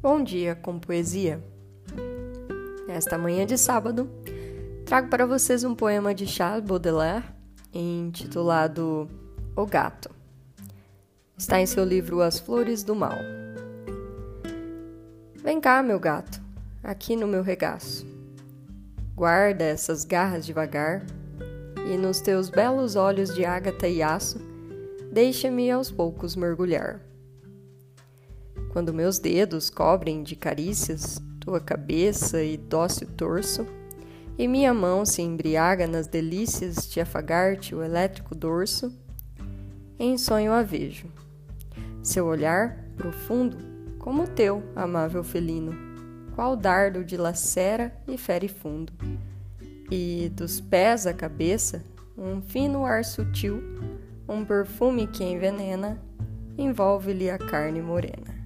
Bom dia com poesia. Nesta manhã de sábado, trago para vocês um poema de Charles Baudelaire intitulado O Gato. Está em seu livro As Flores do Mal. Vem cá, meu gato, aqui no meu regaço. Guarda essas garras devagar e nos teus belos olhos de ágata e aço, deixa-me aos poucos mergulhar. Quando meus dedos cobrem de carícias tua cabeça e dócil torso, e minha mão se embriaga nas delícias de afagar-te o elétrico dorso, em sonho a vejo. Seu olhar, profundo, como o teu, amável felino, qual dardo dilacera e fere fundo. E dos pés à cabeça, um fino ar sutil, um perfume que envenena, envolve-lhe a carne morena.